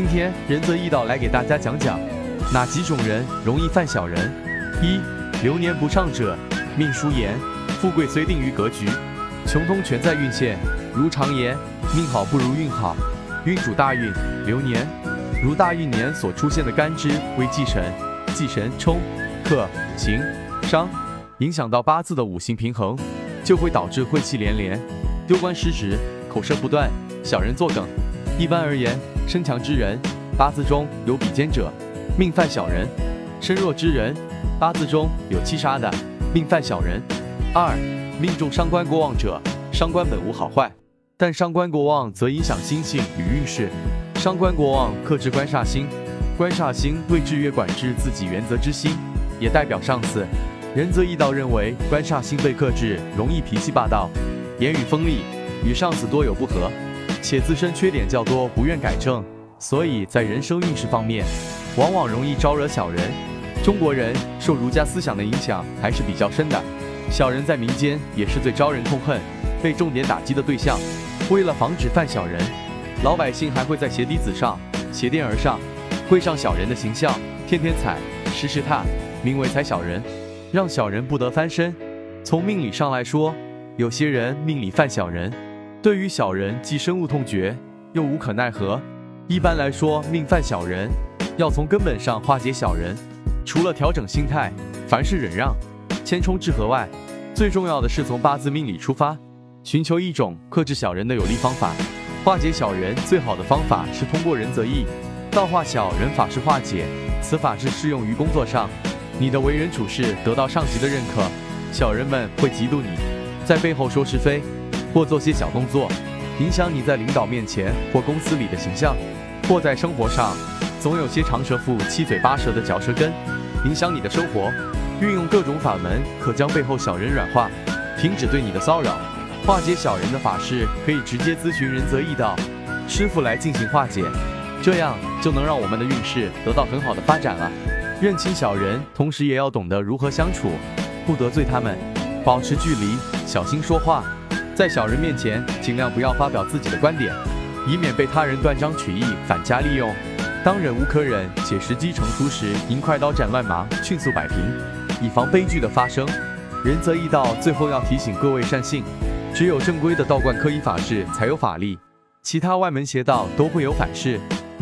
今天仁泽义道来给大家讲讲哪几种人容易犯小人。一、流年不畅者，命书言，富贵虽定于格局，穷通全在运线。如常言，命好不如运好，运主大运，流年如大运年所出现的干支为忌神，忌神冲、克、刑、伤，影响到八字的五行平衡，就会导致晦气连连，丢官失职，口舌不断，小人作梗。一般而言，身强之人，八字中有比肩者，命犯小人；身弱之人，八字中有七杀的，命犯小人。二、命中伤官过旺者，伤官本无好坏。但伤官过旺则影响心性与运势。伤官过旺克制官煞星，官煞星为制约管制自己原则之心，也代表上司。仁泽义道认为，官煞星被克制，容易脾气霸道，言语锋利，与上司多有不和，且自身缺点较多，不愿改正，所以在人生运势方面，往往容易招惹小人。中国人受儒家思想的影响还是比较深的，小人在民间也是最招人痛恨、被重点打击的对象。为了防止犯小人，老百姓还会在鞋底子上鞋垫而上绘上小人的形象，天天踩，时时踏，名为踩小人，让小人不得翻身。从命理上来说，有些人命里犯小人，对于小人既深恶痛绝，又无可奈何。一般来说，命犯小人，要从根本上化解小人，除了调整心态，凡事忍让，谦冲致和外，最重要的是从八字命理出发。寻求一种克制小人的有力方法，化解小人最好的方法是通过仁则义道化小人法式化解。此法是适用于工作上，你的为人处事得到上级的认可，小人们会嫉妒你，在背后说是非或做些小动作，影响你在领导面前或公司里的形象，或在生活上总有些长舌妇七嘴八舌的嚼舌根，影响你的生活。运用各种法门，可将背后小人软化，停止对你的骚扰。化解小人的法事，可以直接咨询仁泽义道师傅来进行化解，这样就能让我们的运势得到很好的发展了。认清小人，同时也要懂得如何相处，不得罪他们，保持距离，小心说话。在小人面前，尽量不要发表自己的观点，以免被他人断章取义，反加利用。当忍无可忍且时机成熟时，应快刀斩乱麻，迅速摆平，以防悲剧的发生。仁则义道最后要提醒各位善信。只有正规的道观科仪法事才有法力，其他外门邪道都会有反噬。